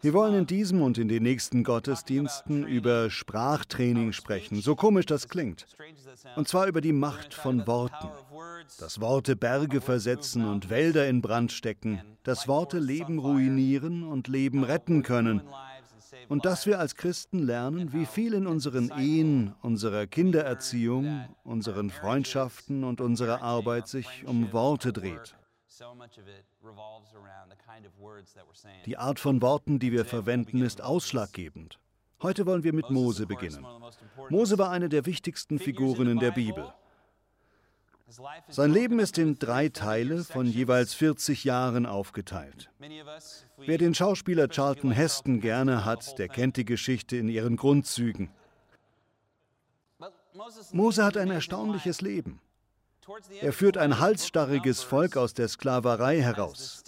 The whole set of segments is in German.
Wir wollen in diesem und in den nächsten Gottesdiensten über Sprachtraining sprechen, so komisch das klingt. Und zwar über die Macht von Worten. Dass Worte Berge versetzen und Wälder in Brand stecken, dass Worte Leben ruinieren und Leben retten können. Und dass wir als Christen lernen, wie viel in unseren Ehen, unserer Kindererziehung, unseren Freundschaften und unserer Arbeit sich um Worte dreht. Die Art von Worten, die wir verwenden, ist ausschlaggebend. Heute wollen wir mit Mose beginnen. Mose war eine der wichtigsten Figuren in der Bibel. Sein Leben ist in drei Teile von jeweils 40 Jahren aufgeteilt. Wer den Schauspieler Charlton Heston gerne hat, der kennt die Geschichte in ihren Grundzügen. Mose hat ein erstaunliches Leben. Er führt ein halsstarriges Volk aus der Sklaverei heraus.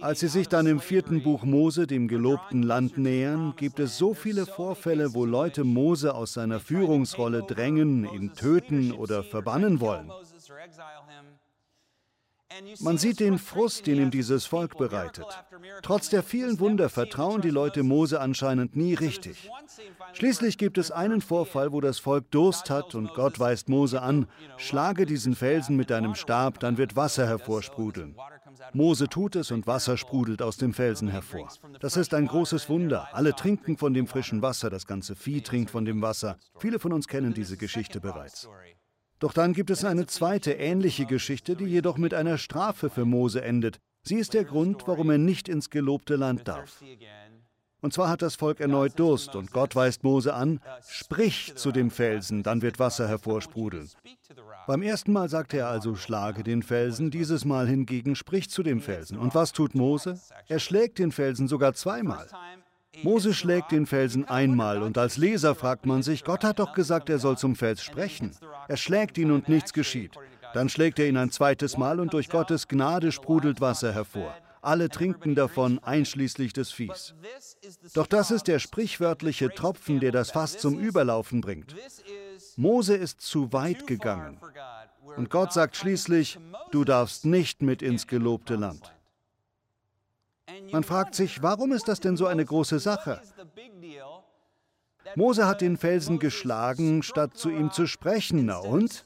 Als sie sich dann im vierten Buch Mose dem gelobten Land nähern, gibt es so viele Vorfälle, wo Leute Mose aus seiner Führungsrolle drängen, ihn töten oder verbannen wollen. Man sieht den Frust, den ihm dieses Volk bereitet. Trotz der vielen Wunder vertrauen die Leute Mose anscheinend nie richtig. Schließlich gibt es einen Vorfall, wo das Volk Durst hat und Gott weist Mose an, schlage diesen Felsen mit deinem Stab, dann wird Wasser hervorsprudeln. Mose tut es und Wasser sprudelt aus dem Felsen hervor. Das ist ein großes Wunder. Alle trinken von dem frischen Wasser, das ganze Vieh trinkt von dem Wasser. Viele von uns kennen diese Geschichte bereits. Doch dann gibt es eine zweite ähnliche Geschichte, die jedoch mit einer Strafe für Mose endet. Sie ist der Grund, warum er nicht ins gelobte Land darf. Und zwar hat das Volk erneut Durst und Gott weist Mose an, sprich zu dem Felsen, dann wird Wasser hervorsprudeln. Beim ersten Mal sagt er also, schlage den Felsen, dieses Mal hingegen sprich zu dem Felsen. Und was tut Mose? Er schlägt den Felsen sogar zweimal. Mose schlägt den Felsen einmal und als Leser fragt man sich, Gott hat doch gesagt, er soll zum Fels sprechen. Er schlägt ihn und nichts geschieht. Dann schlägt er ihn ein zweites Mal und durch Gottes Gnade sprudelt Wasser hervor. Alle trinken davon, einschließlich des Viehs. Doch das ist der sprichwörtliche Tropfen, der das Fass zum Überlaufen bringt. Mose ist zu weit gegangen. Und Gott sagt schließlich, du darfst nicht mit ins gelobte Land. Man fragt sich, warum ist das denn so eine große Sache? Mose hat den Felsen geschlagen, statt zu ihm zu sprechen. Na und?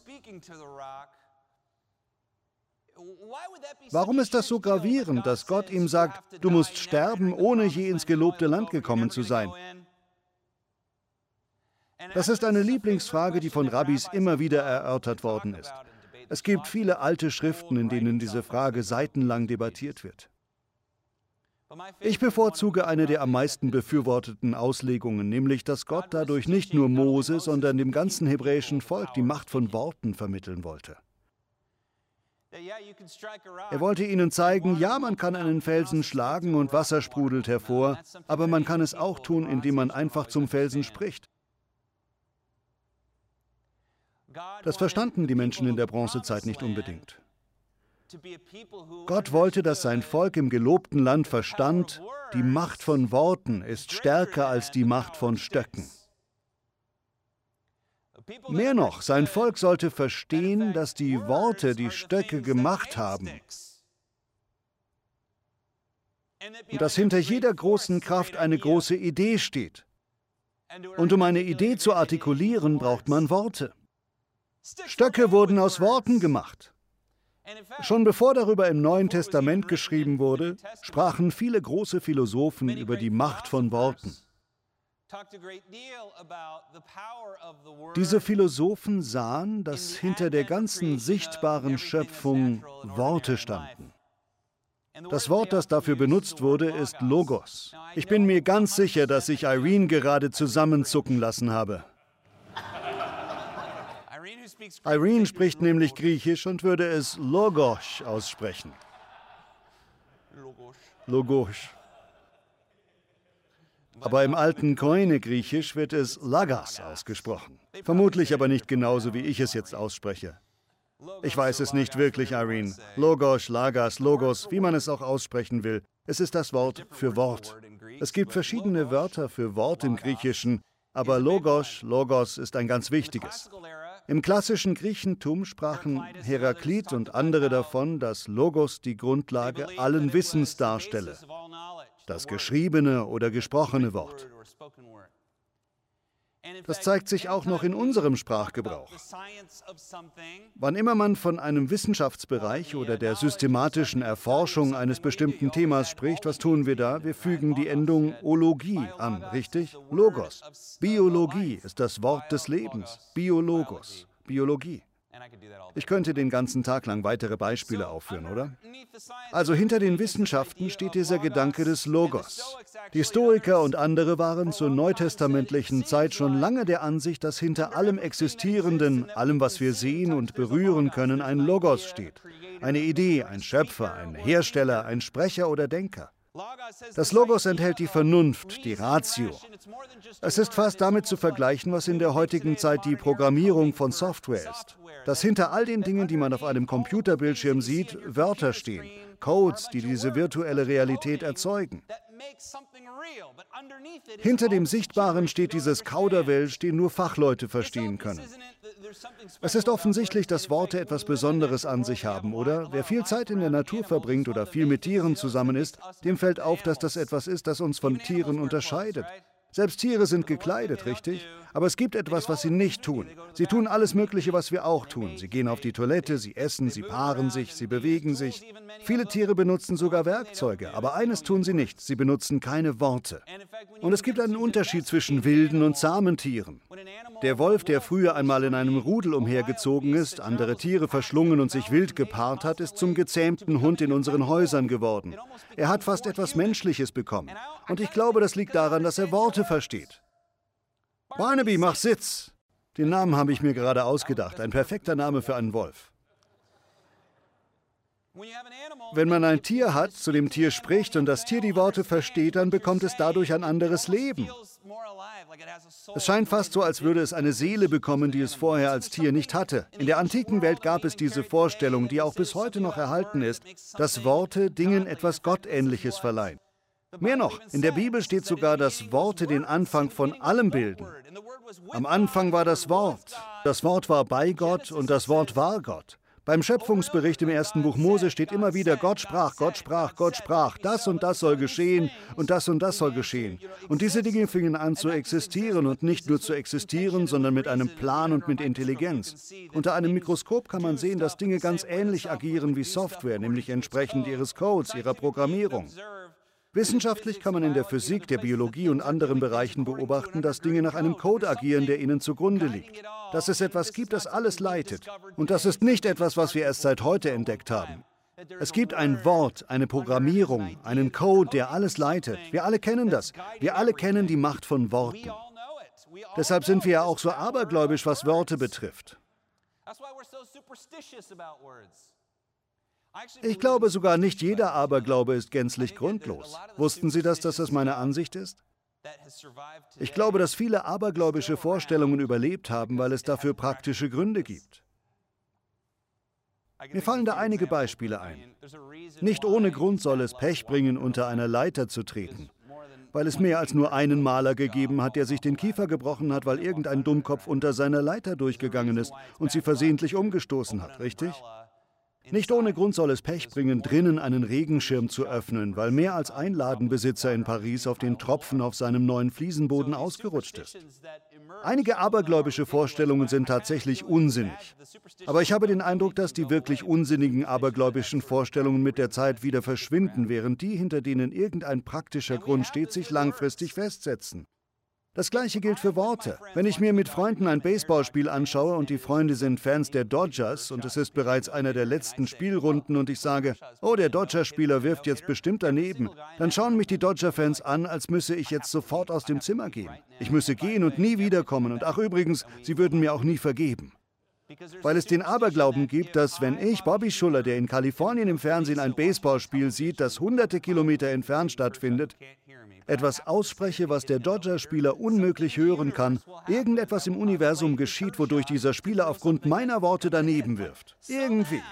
Warum ist das so gravierend, dass Gott ihm sagt, du musst sterben, ohne je ins gelobte Land gekommen zu sein? Das ist eine Lieblingsfrage, die von Rabbis immer wieder erörtert worden ist. Es gibt viele alte Schriften, in denen diese Frage seitenlang debattiert wird. Ich bevorzuge eine der am meisten befürworteten Auslegungen, nämlich dass Gott dadurch nicht nur Mose, sondern dem ganzen hebräischen Volk die Macht von Worten vermitteln wollte. Er wollte ihnen zeigen, ja, man kann einen Felsen schlagen und Wasser sprudelt hervor, aber man kann es auch tun, indem man einfach zum Felsen spricht. Das verstanden die Menschen in der Bronzezeit nicht unbedingt. Gott wollte, dass sein Volk im gelobten Land verstand, die Macht von Worten ist stärker als die Macht von Stöcken. Mehr noch, sein Volk sollte verstehen, dass die Worte die Stöcke gemacht haben. Und dass hinter jeder großen Kraft eine große Idee steht. Und um eine Idee zu artikulieren, braucht man Worte. Stöcke wurden aus Worten gemacht. Schon bevor darüber im Neuen Testament geschrieben wurde, sprachen viele große Philosophen über die Macht von Worten. Diese Philosophen sahen, dass hinter der ganzen sichtbaren Schöpfung Worte standen. Das Wort, das dafür benutzt wurde, ist Logos. Ich bin mir ganz sicher, dass ich Irene gerade zusammenzucken lassen habe. Irene spricht nämlich Griechisch und würde es Logos aussprechen. Logos. Aber im alten Koine-Griechisch wird es Lagas ausgesprochen. Vermutlich aber nicht genauso, wie ich es jetzt ausspreche. Ich weiß es nicht wirklich, Irene. Logos, Lagas, Logos, wie man es auch aussprechen will. Es ist das Wort für Wort. Es gibt verschiedene Wörter für Wort im Griechischen, aber Logos, Logos ist ein ganz wichtiges. Im klassischen Griechentum sprachen Heraklit und andere davon, dass Logos die Grundlage allen Wissens darstelle. das geschriebene oder gesprochene Wort. Das zeigt sich auch noch in unserem Sprachgebrauch. Wann immer man von einem Wissenschaftsbereich oder der systematischen Erforschung eines bestimmten Themas spricht, was tun wir da? Wir fügen die Endung Ologie an, richtig? Logos. Biologie ist das Wort des Lebens. Biologos. Biologie. Ich könnte den ganzen Tag lang weitere Beispiele aufführen, oder? Also hinter den Wissenschaften steht dieser Gedanke des Logos. Die Stoiker und andere waren zur neutestamentlichen Zeit schon lange der Ansicht, dass hinter allem Existierenden, allem, was wir sehen und berühren können, ein Logos steht. Eine Idee, ein Schöpfer, ein Hersteller, ein Sprecher oder Denker. Das Logos enthält die Vernunft, die Ratio. Es ist fast damit zu vergleichen, was in der heutigen Zeit die Programmierung von Software ist. Dass hinter all den Dingen, die man auf einem Computerbildschirm sieht, Wörter stehen, Codes, die diese virtuelle Realität erzeugen. Hinter dem Sichtbaren steht dieses Kauderwelsch, den nur Fachleute verstehen können. Es ist offensichtlich, dass Worte etwas Besonderes an sich haben, oder? Wer viel Zeit in der Natur verbringt oder viel mit Tieren zusammen ist, dem fällt auf, dass das etwas ist, das uns von Tieren unterscheidet. Selbst Tiere sind gekleidet, richtig? Aber es gibt etwas, was sie nicht tun. Sie tun alles Mögliche, was wir auch tun. Sie gehen auf die Toilette, sie essen, sie paaren sich, sie bewegen sich. Viele Tiere benutzen sogar Werkzeuge, aber eines tun sie nicht, sie benutzen keine Worte. Und es gibt einen Unterschied zwischen wilden und zahmen Tieren. Der Wolf, der früher einmal in einem Rudel umhergezogen ist, andere Tiere verschlungen und sich wild gepaart hat, ist zum gezähmten Hund in unseren Häusern geworden. Er hat fast etwas Menschliches bekommen. Und ich glaube, das liegt daran, dass er Worte versteht. Barnaby, mach Sitz! Den Namen habe ich mir gerade ausgedacht. Ein perfekter Name für einen Wolf. Wenn man ein Tier hat, zu dem Tier spricht und das Tier die Worte versteht, dann bekommt es dadurch ein anderes Leben. Es scheint fast so, als würde es eine Seele bekommen, die es vorher als Tier nicht hatte. In der antiken Welt gab es diese Vorstellung, die auch bis heute noch erhalten ist, dass Worte Dingen etwas Gottähnliches verleihen. Mehr noch, in der Bibel steht sogar, dass Worte den Anfang von allem bilden. Am Anfang war das Wort. Das Wort war bei Gott und das Wort war Gott. Beim Schöpfungsbericht im ersten Buch Mose steht immer wieder, Gott sprach, Gott sprach, Gott sprach, das und das soll geschehen und das und das soll geschehen. Und diese Dinge fingen an zu existieren und nicht nur zu existieren, sondern mit einem Plan und mit Intelligenz. Unter einem Mikroskop kann man sehen, dass Dinge ganz ähnlich agieren wie Software, nämlich entsprechend ihres Codes, ihrer Programmierung. Wissenschaftlich kann man in der Physik, der Biologie und anderen Bereichen beobachten, dass Dinge nach einem Code agieren, der ihnen zugrunde liegt. Dass es etwas gibt, das alles leitet. Und das ist nicht etwas, was wir erst seit heute entdeckt haben. Es gibt ein Wort, eine Programmierung, einen Code, der alles leitet. Wir alle kennen das. Wir alle kennen die Macht von Worten. Deshalb sind wir ja auch so abergläubisch, was Worte betrifft. Ich glaube sogar nicht jeder Aberglaube ist gänzlich grundlos. Wussten Sie das, dass das meine Ansicht ist? Ich glaube, dass viele abergläubische Vorstellungen überlebt haben, weil es dafür praktische Gründe gibt. Mir fallen da einige Beispiele ein. Nicht ohne Grund soll es Pech bringen, unter einer Leiter zu treten, weil es mehr als nur einen Maler gegeben hat, der sich den Kiefer gebrochen hat, weil irgendein Dummkopf unter seiner Leiter durchgegangen ist und sie versehentlich umgestoßen hat, richtig? Nicht ohne Grund soll es Pech bringen, drinnen einen Regenschirm zu öffnen, weil mehr als ein Ladenbesitzer in Paris auf den Tropfen auf seinem neuen Fliesenboden ausgerutscht ist. Einige abergläubische Vorstellungen sind tatsächlich unsinnig. Aber ich habe den Eindruck, dass die wirklich unsinnigen abergläubischen Vorstellungen mit der Zeit wieder verschwinden, während die, hinter denen irgendein praktischer Grund steht, sich langfristig festsetzen. Das gleiche gilt für Worte. Wenn ich mir mit Freunden ein Baseballspiel anschaue und die Freunde sind Fans der Dodgers und es ist bereits einer der letzten Spielrunden und ich sage, oh, der Dodger-Spieler wirft jetzt bestimmt daneben, dann schauen mich die Dodger-Fans an, als müsse ich jetzt sofort aus dem Zimmer gehen. Ich müsse gehen und nie wiederkommen und ach übrigens, sie würden mir auch nie vergeben. Weil es den Aberglauben gibt, dass wenn ich, Bobby Schuller, der in Kalifornien im Fernsehen ein Baseballspiel sieht, das hunderte Kilometer entfernt stattfindet, etwas ausspreche, was der Dodger-Spieler unmöglich hören kann, irgendetwas im Universum geschieht, wodurch dieser Spieler aufgrund meiner Worte daneben wirft. Irgendwie.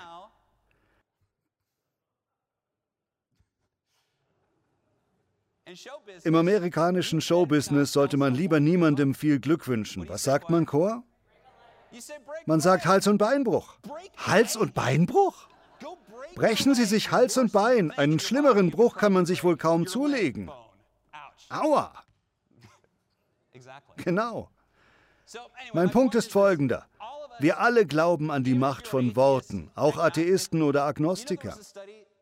Im amerikanischen Showbusiness sollte man lieber niemandem viel Glück wünschen. Was sagt man, Chor? Man sagt Hals- und Beinbruch. Hals- und Beinbruch? Brechen Sie sich Hals und Bein. Einen schlimmeren Bruch kann man sich wohl kaum zulegen. Aua! Genau. Mein Punkt ist folgender. Wir alle glauben an die Macht von Worten, auch Atheisten oder Agnostiker.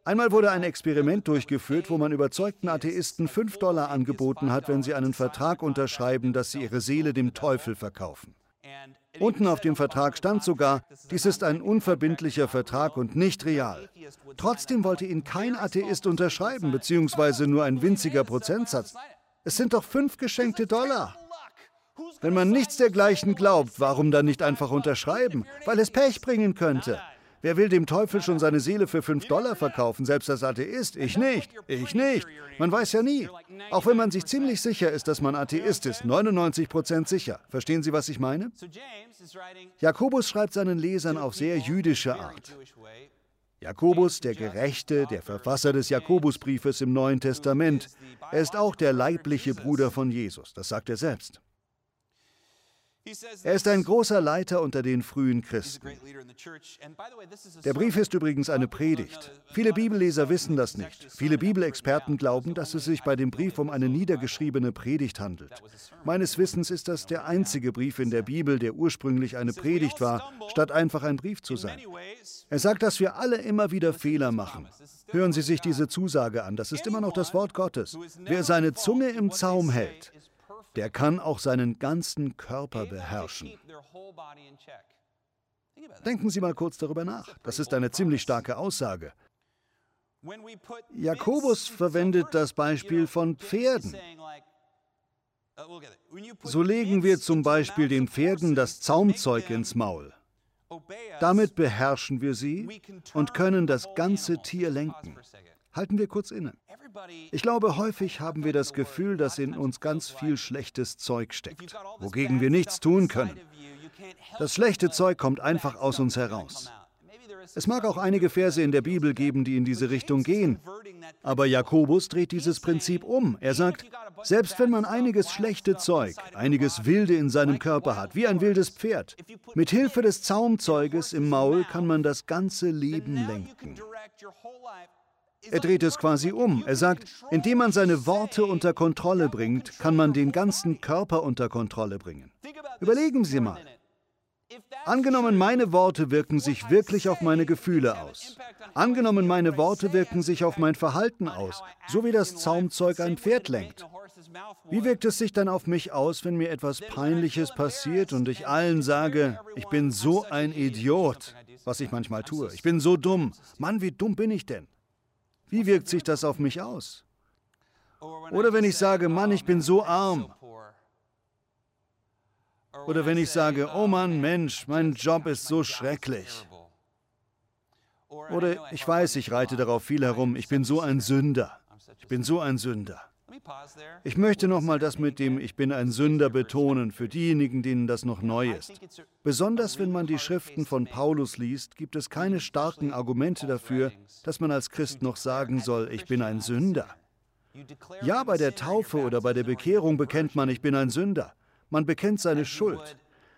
Einmal wurde ein Experiment durchgeführt, wo man überzeugten Atheisten 5 Dollar angeboten hat, wenn sie einen Vertrag unterschreiben, dass sie ihre Seele dem Teufel verkaufen. Unten auf dem Vertrag stand sogar, dies ist ein unverbindlicher Vertrag und nicht real. Trotzdem wollte ihn kein Atheist unterschreiben, beziehungsweise nur ein winziger Prozentsatz. Es sind doch fünf geschenkte Dollar. Wenn man nichts dergleichen glaubt, warum dann nicht einfach unterschreiben? Weil es Pech bringen könnte. Wer will dem Teufel schon seine Seele für 5 Dollar verkaufen, selbst als Atheist? Ich nicht. Ich nicht. Man weiß ja nie. Auch wenn man sich ziemlich sicher ist, dass man Atheist ist, 99% sicher. Verstehen Sie, was ich meine? Jakobus schreibt seinen Lesern auf sehr jüdische Art. Jakobus, der Gerechte, der Verfasser des Jakobusbriefes im Neuen Testament, er ist auch der leibliche Bruder von Jesus, das sagt er selbst. Er ist ein großer Leiter unter den frühen Christen. Der Brief ist übrigens eine Predigt. Viele Bibelleser wissen das nicht. Viele Bibelexperten glauben, dass es sich bei dem Brief um eine niedergeschriebene Predigt handelt. Meines Wissens ist das der einzige Brief in der Bibel, der ursprünglich eine Predigt war, statt einfach ein Brief zu sein. Er sagt, dass wir alle immer wieder Fehler machen. Hören Sie sich diese Zusage an, das ist immer noch das Wort Gottes. Wer seine Zunge im Zaum hält, der kann auch seinen ganzen Körper beherrschen. Denken Sie mal kurz darüber nach. Das ist eine ziemlich starke Aussage. Jakobus verwendet das Beispiel von Pferden. So legen wir zum Beispiel den Pferden das Zaumzeug ins Maul. Damit beherrschen wir sie und können das ganze Tier lenken. Halten wir kurz inne. Ich glaube, häufig haben wir das Gefühl, dass in uns ganz viel schlechtes Zeug steckt, wogegen wir nichts tun können. Das schlechte Zeug kommt einfach aus uns heraus. Es mag auch einige Verse in der Bibel geben, die in diese Richtung gehen. Aber Jakobus dreht dieses Prinzip um. Er sagt, selbst wenn man einiges schlechte Zeug, einiges Wilde in seinem Körper hat, wie ein wildes Pferd, mit Hilfe des Zaumzeuges im Maul kann man das ganze Leben lenken. Er dreht es quasi um. Er sagt, indem man seine Worte unter Kontrolle bringt, kann man den ganzen Körper unter Kontrolle bringen. Überlegen Sie mal. Angenommen, meine Worte wirken sich wirklich auf meine Gefühle aus. Angenommen, meine Worte wirken sich auf mein Verhalten aus, so wie das Zaumzeug ein Pferd lenkt. Wie wirkt es sich dann auf mich aus, wenn mir etwas Peinliches passiert und ich allen sage, ich bin so ein Idiot, was ich manchmal tue. Ich bin so dumm. Mann, wie dumm bin ich denn? Wie wirkt sich das auf mich aus? Oder wenn ich sage, Mann, ich bin so arm. Oder wenn ich sage, oh Mann, Mensch, mein Job ist so schrecklich. Oder ich weiß, ich reite darauf viel herum, ich bin so ein Sünder. Ich bin so ein Sünder. Ich möchte nochmal das mit dem Ich bin ein Sünder betonen, für diejenigen, denen das noch neu ist. Besonders wenn man die Schriften von Paulus liest, gibt es keine starken Argumente dafür, dass man als Christ noch sagen soll, ich bin ein Sünder. Ja, bei der Taufe oder bei der Bekehrung bekennt man, ich bin ein Sünder. Man bekennt seine Schuld.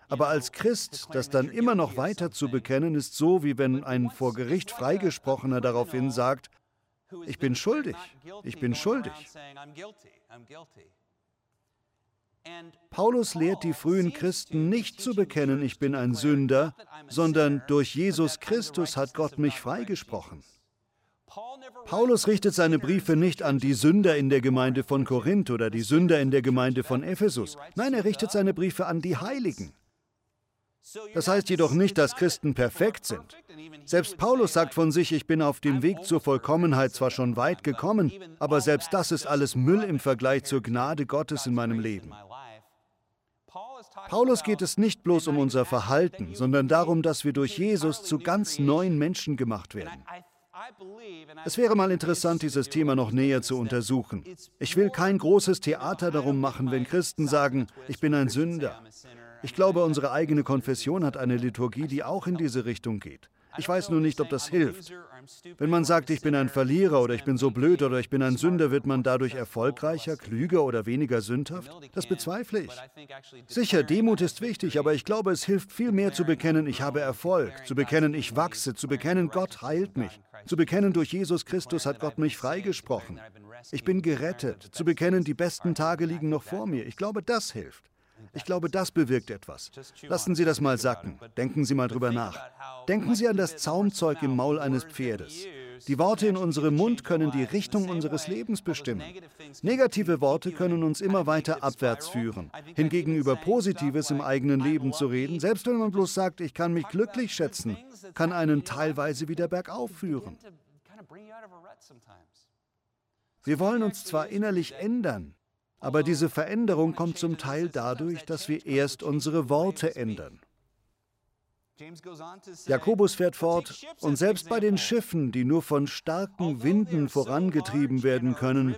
Aber als Christ, das dann immer noch weiter zu bekennen, ist so, wie wenn ein vor Gericht Freigesprochener daraufhin sagt, ich bin schuldig, ich bin schuldig. Paulus lehrt die frühen Christen nicht zu bekennen, ich bin ein Sünder, sondern durch Jesus Christus hat Gott mich freigesprochen. Paulus richtet seine Briefe nicht an die Sünder in der Gemeinde von Korinth oder die Sünder in der Gemeinde von Ephesus. Nein, er richtet seine Briefe an die Heiligen. Das heißt jedoch nicht, dass Christen perfekt sind. Selbst Paulus sagt von sich, ich bin auf dem Weg zur Vollkommenheit zwar schon weit gekommen, aber selbst das ist alles Müll im Vergleich zur Gnade Gottes in meinem Leben. Paulus geht es nicht bloß um unser Verhalten, sondern darum, dass wir durch Jesus zu ganz neuen Menschen gemacht werden. Es wäre mal interessant, dieses Thema noch näher zu untersuchen. Ich will kein großes Theater darum machen, wenn Christen sagen, ich bin ein Sünder. Ich glaube, unsere eigene Konfession hat eine Liturgie, die auch in diese Richtung geht. Ich weiß nur nicht, ob das hilft. Wenn man sagt, ich bin ein Verlierer oder ich bin so blöd oder ich bin ein Sünder, wird man dadurch erfolgreicher, klüger oder weniger sündhaft? Das bezweifle ich. Sicher, Demut ist wichtig, aber ich glaube, es hilft viel mehr zu bekennen, ich habe Erfolg, zu bekennen, ich wachse, zu bekennen, Gott heilt mich, zu bekennen, durch Jesus Christus hat Gott mich freigesprochen. Ich bin gerettet, zu bekennen, die besten Tage liegen noch vor mir. Ich glaube, das hilft. Ich glaube, das bewirkt etwas. Lassen Sie das mal sacken. Denken Sie mal drüber nach. Denken Sie an das Zaumzeug im Maul eines Pferdes. Die Worte in unserem Mund können die Richtung unseres Lebens bestimmen. Negative Worte können uns immer weiter abwärts führen. Hingegen über Positives im eigenen Leben zu reden, selbst wenn man bloß sagt, ich kann mich glücklich schätzen, kann einen teilweise wieder bergauf führen. Wir wollen uns zwar innerlich ändern, aber diese Veränderung kommt zum Teil dadurch, dass wir erst unsere Worte ändern. Jakobus fährt fort, und selbst bei den Schiffen, die nur von starken Winden vorangetrieben werden können,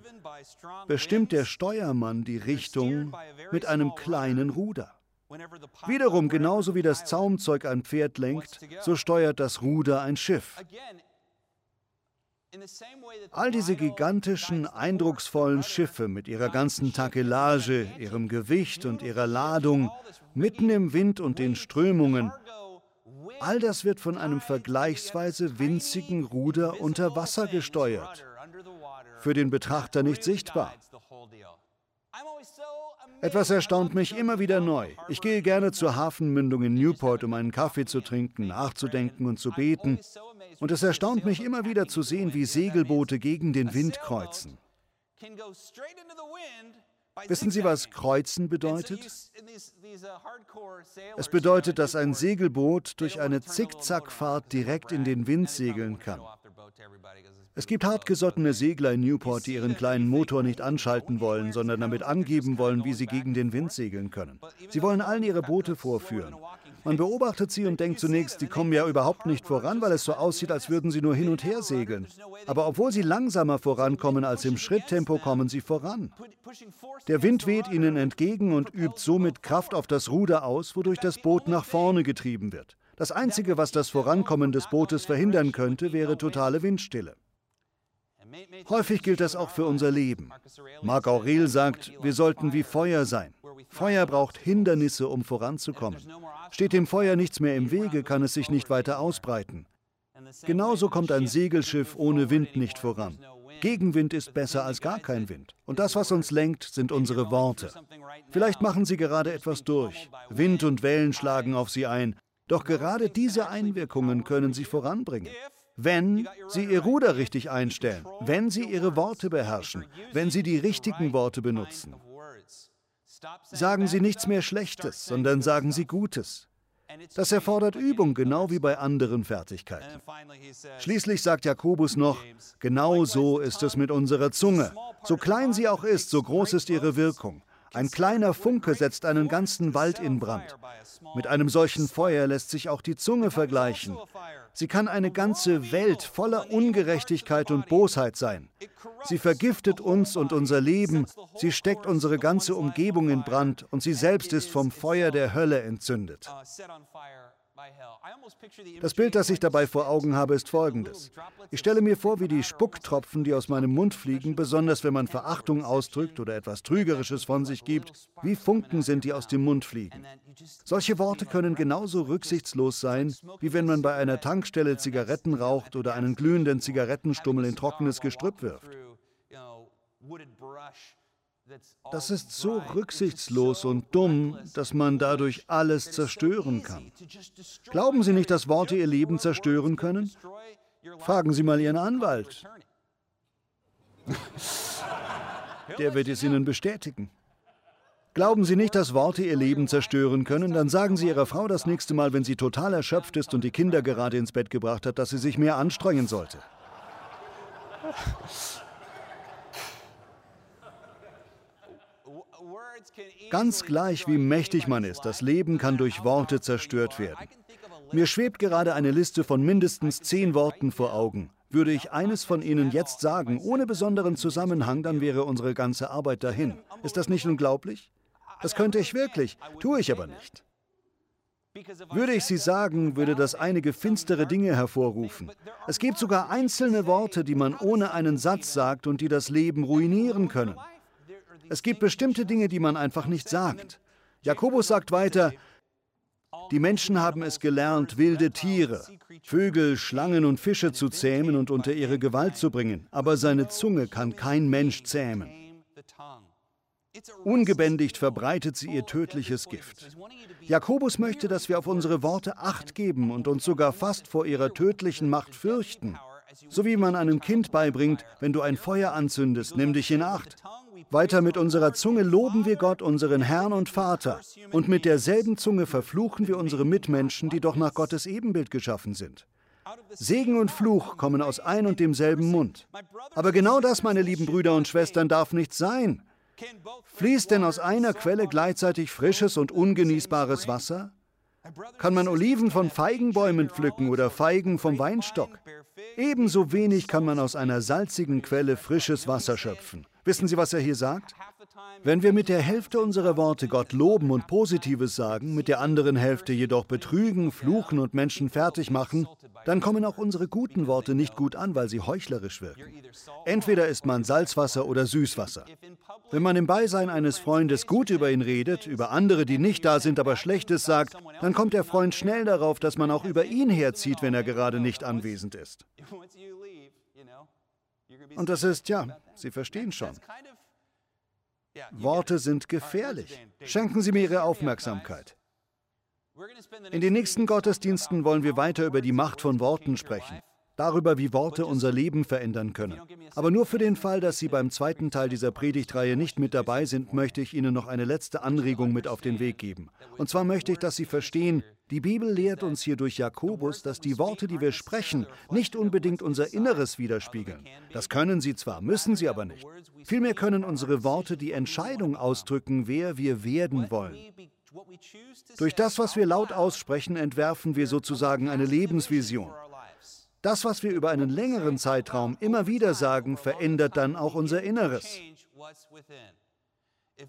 bestimmt der Steuermann die Richtung mit einem kleinen Ruder. Wiederum, genauso wie das Zaumzeug ein Pferd lenkt, so steuert das Ruder ein Schiff. All diese gigantischen, eindrucksvollen Schiffe mit ihrer ganzen Takelage, ihrem Gewicht und ihrer Ladung, mitten im Wind und den Strömungen, all das wird von einem vergleichsweise winzigen Ruder unter Wasser gesteuert, für den Betrachter nicht sichtbar. Etwas erstaunt mich immer wieder neu. Ich gehe gerne zur Hafenmündung in Newport, um einen Kaffee zu trinken, nachzudenken und zu beten. Und es erstaunt mich immer wieder zu sehen, wie Segelboote gegen den Wind kreuzen. Wissen Sie, was Kreuzen bedeutet? Es bedeutet, dass ein Segelboot durch eine Zickzackfahrt direkt in den Wind segeln kann. Es gibt hartgesottene Segler in Newport, die ihren kleinen Motor nicht anschalten wollen, sondern damit angeben wollen, wie sie gegen den Wind segeln können. Sie wollen allen ihre Boote vorführen. Man beobachtet sie und denkt zunächst, die kommen ja überhaupt nicht voran, weil es so aussieht, als würden sie nur hin und her segeln. Aber obwohl sie langsamer vorankommen als im Schritttempo, kommen sie voran. Der Wind weht ihnen entgegen und übt somit Kraft auf das Ruder aus, wodurch das Boot nach vorne getrieben wird. Das Einzige, was das Vorankommen des Bootes verhindern könnte, wäre totale Windstille. Häufig gilt das auch für unser Leben. Marc Aurel sagt, wir sollten wie Feuer sein. Feuer braucht Hindernisse, um voranzukommen. Steht dem Feuer nichts mehr im Wege, kann es sich nicht weiter ausbreiten. Genauso kommt ein Segelschiff ohne Wind nicht voran. Gegenwind ist besser als gar kein Wind. Und das, was uns lenkt, sind unsere Worte. Vielleicht machen Sie gerade etwas durch. Wind und Wellen schlagen auf Sie ein. Doch gerade diese Einwirkungen können Sie voranbringen wenn Sie Ihr Ruder richtig einstellen, wenn Sie Ihre Worte beherrschen, wenn Sie die richtigen Worte benutzen. Sagen Sie nichts mehr Schlechtes, sondern sagen Sie Gutes. Das erfordert Übung, genau wie bei anderen Fertigkeiten. Schließlich sagt Jakobus noch, genau so ist es mit unserer Zunge. So klein sie auch ist, so groß ist ihre Wirkung. Ein kleiner Funke setzt einen ganzen Wald in Brand. Mit einem solchen Feuer lässt sich auch die Zunge vergleichen. Sie kann eine ganze Welt voller Ungerechtigkeit und Bosheit sein. Sie vergiftet uns und unser Leben, sie steckt unsere ganze Umgebung in Brand und sie selbst ist vom Feuer der Hölle entzündet. Das Bild, das ich dabei vor Augen habe, ist folgendes. Ich stelle mir vor, wie die Spucktropfen, die aus meinem Mund fliegen, besonders wenn man Verachtung ausdrückt oder etwas Trügerisches von sich gibt, wie Funken sind, die aus dem Mund fliegen. Solche Worte können genauso rücksichtslos sein, wie wenn man bei einer Tankstelle Zigaretten raucht oder einen glühenden Zigarettenstummel in trockenes Gestrüpp wirft. Das ist so rücksichtslos und dumm, dass man dadurch alles zerstören kann. Glauben Sie nicht, dass Worte Ihr Leben zerstören können? Fragen Sie mal Ihren Anwalt. Der wird es Ihnen bestätigen. Glauben Sie nicht, dass Worte Ihr Leben zerstören können? Dann sagen Sie Ihrer Frau das nächste Mal, wenn sie total erschöpft ist und die Kinder gerade ins Bett gebracht hat, dass sie sich mehr anstrengen sollte. Ganz gleich, wie mächtig man ist, das Leben kann durch Worte zerstört werden. Mir schwebt gerade eine Liste von mindestens zehn Worten vor Augen. Würde ich eines von ihnen jetzt sagen, ohne besonderen Zusammenhang, dann wäre unsere ganze Arbeit dahin. Ist das nicht unglaublich? Das könnte ich wirklich, tue ich aber nicht. Würde ich sie sagen, würde das einige finstere Dinge hervorrufen. Es gibt sogar einzelne Worte, die man ohne einen Satz sagt und die das Leben ruinieren können. Es gibt bestimmte Dinge, die man einfach nicht sagt. Jakobus sagt weiter, die Menschen haben es gelernt, wilde Tiere, Vögel, Schlangen und Fische zu zähmen und unter ihre Gewalt zu bringen, aber seine Zunge kann kein Mensch zähmen. Ungebändigt verbreitet sie ihr tödliches Gift. Jakobus möchte, dass wir auf unsere Worte acht geben und uns sogar fast vor ihrer tödlichen Macht fürchten. So wie man einem Kind beibringt, wenn du ein Feuer anzündest, nimm dich in Acht. Weiter mit unserer Zunge loben wir Gott, unseren Herrn und Vater, und mit derselben Zunge verfluchen wir unsere Mitmenschen, die doch nach Gottes Ebenbild geschaffen sind. Segen und Fluch kommen aus ein und demselben Mund. Aber genau das, meine lieben Brüder und Schwestern, darf nicht sein. Fließt denn aus einer Quelle gleichzeitig frisches und ungenießbares Wasser? Kann man Oliven von Feigenbäumen pflücken oder Feigen vom Weinstock? Ebenso wenig kann man aus einer salzigen Quelle frisches Wasser schöpfen. Wissen Sie, was er hier sagt? Wenn wir mit der Hälfte unserer Worte Gott loben und Positives sagen, mit der anderen Hälfte jedoch betrügen, fluchen und Menschen fertig machen, dann kommen auch unsere guten Worte nicht gut an, weil sie heuchlerisch wirken. Entweder ist man Salzwasser oder Süßwasser. Wenn man im Beisein eines Freundes gut über ihn redet, über andere, die nicht da sind, aber Schlechtes sagt, dann kommt der Freund schnell darauf, dass man auch über ihn herzieht, wenn er gerade nicht anwesend ist. Und das ist, ja, Sie verstehen schon. Worte sind gefährlich. Schenken Sie mir Ihre Aufmerksamkeit. In den nächsten Gottesdiensten wollen wir weiter über die Macht von Worten sprechen, darüber, wie Worte unser Leben verändern können. Aber nur für den Fall, dass Sie beim zweiten Teil dieser Predigtreihe nicht mit dabei sind, möchte ich Ihnen noch eine letzte Anregung mit auf den Weg geben. Und zwar möchte ich, dass Sie verstehen, die Bibel lehrt uns hier durch Jakobus, dass die Worte, die wir sprechen, nicht unbedingt unser Inneres widerspiegeln. Das können sie zwar, müssen sie aber nicht. Vielmehr können unsere Worte die Entscheidung ausdrücken, wer wir werden wollen. Durch das, was wir laut aussprechen, entwerfen wir sozusagen eine Lebensvision. Das, was wir über einen längeren Zeitraum immer wieder sagen, verändert dann auch unser Inneres.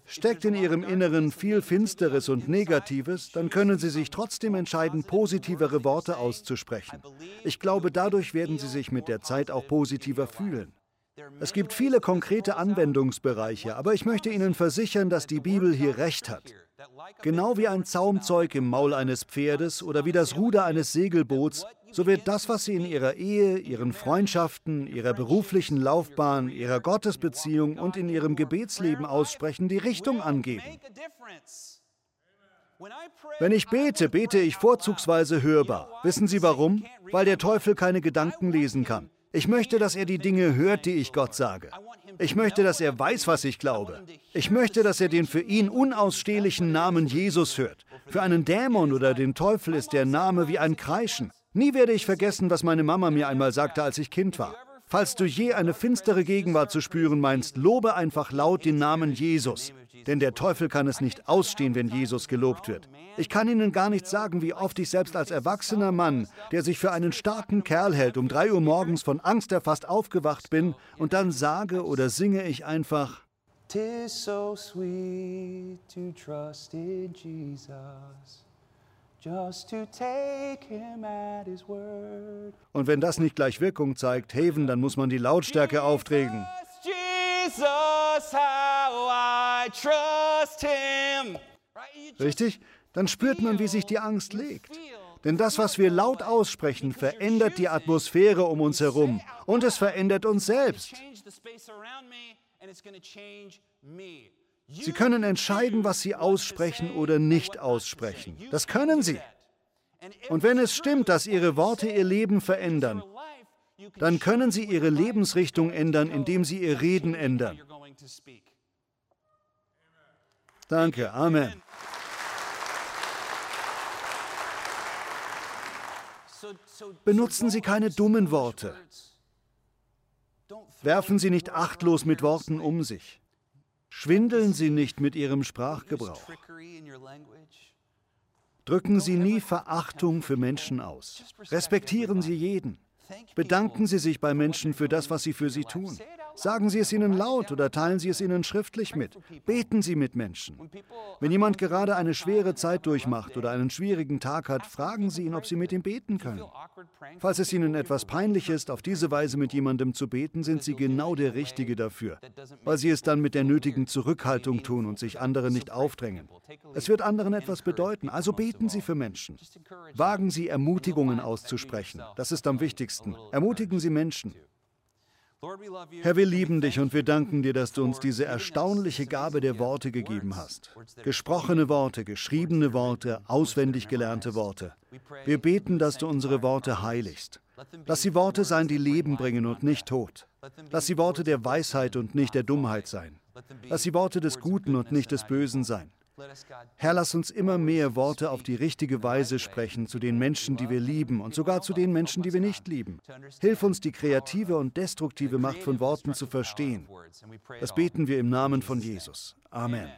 Steckt in Ihrem Inneren viel Finsteres und Negatives, dann können Sie sich trotzdem entscheiden, positivere Worte auszusprechen. Ich glaube, dadurch werden Sie sich mit der Zeit auch positiver fühlen. Es gibt viele konkrete Anwendungsbereiche, aber ich möchte Ihnen versichern, dass die Bibel hier recht hat. Genau wie ein Zaumzeug im Maul eines Pferdes oder wie das Ruder eines Segelboots, so wird das, was Sie in Ihrer Ehe, Ihren Freundschaften, Ihrer beruflichen Laufbahn, Ihrer Gottesbeziehung und in Ihrem Gebetsleben aussprechen, die Richtung angeben. Wenn ich bete, bete ich vorzugsweise hörbar. Wissen Sie warum? Weil der Teufel keine Gedanken lesen kann. Ich möchte, dass er die Dinge hört, die ich Gott sage. Ich möchte, dass er weiß, was ich glaube. Ich möchte, dass er den für ihn unausstehlichen Namen Jesus hört. Für einen Dämon oder den Teufel ist der Name wie ein Kreischen. Nie werde ich vergessen, was meine Mama mir einmal sagte, als ich Kind war. Falls du je eine finstere Gegenwart zu spüren meinst, lobe einfach laut den Namen Jesus. Denn der Teufel kann es nicht ausstehen, wenn Jesus gelobt wird. Ich kann Ihnen gar nicht sagen, wie oft ich selbst als erwachsener Mann, der sich für einen starken Kerl hält, um drei Uhr morgens von Angst erfasst aufgewacht bin und dann sage oder singe ich einfach. Tis so sweet to trust in Jesus. Und wenn das nicht gleich Wirkung zeigt, Haven, dann muss man die Lautstärke aufdrehen. Richtig? Dann spürt man, wie sich die Angst legt. Denn das, was wir laut aussprechen, verändert die Atmosphäre um uns herum und es verändert uns selbst. Sie können entscheiden, was Sie aussprechen oder nicht aussprechen. Das können Sie. Und wenn es stimmt, dass Ihre Worte Ihr Leben verändern, dann können Sie Ihre Lebensrichtung ändern, indem Sie Ihr Reden ändern. Danke, Amen. Benutzen Sie keine dummen Worte. Werfen Sie nicht achtlos mit Worten um sich. Schwindeln Sie nicht mit Ihrem Sprachgebrauch. Drücken Sie nie Verachtung für Menschen aus. Respektieren Sie jeden. Bedanken Sie sich bei Menschen für das, was sie für Sie tun. Sagen Sie es ihnen laut oder teilen Sie es ihnen schriftlich mit. Beten Sie mit Menschen. Wenn jemand gerade eine schwere Zeit durchmacht oder einen schwierigen Tag hat, fragen Sie ihn, ob Sie mit ihm beten können. Falls es Ihnen etwas peinlich ist, auf diese Weise mit jemandem zu beten, sind Sie genau der Richtige dafür, weil Sie es dann mit der nötigen Zurückhaltung tun und sich anderen nicht aufdrängen. Es wird anderen etwas bedeuten, also beten Sie für Menschen. Wagen Sie Ermutigungen auszusprechen. Das ist am wichtigsten. Ermutigen Sie Menschen. Herr, wir lieben dich und wir danken dir, dass du uns diese erstaunliche Gabe der Worte gegeben hast. Gesprochene Worte, geschriebene Worte, auswendig gelernte Worte. Wir beten, dass du unsere Worte heiligst. Lass sie Worte sein, die Leben bringen und nicht Tod. Lass sie Worte der Weisheit und nicht der Dummheit sein. Lass sie Worte des Guten und nicht des Bösen sein. Herr, lass uns immer mehr Worte auf die richtige Weise sprechen zu den Menschen, die wir lieben und sogar zu den Menschen, die wir nicht lieben. Hilf uns, die kreative und destruktive Macht von Worten zu verstehen. Das beten wir im Namen von Jesus. Amen.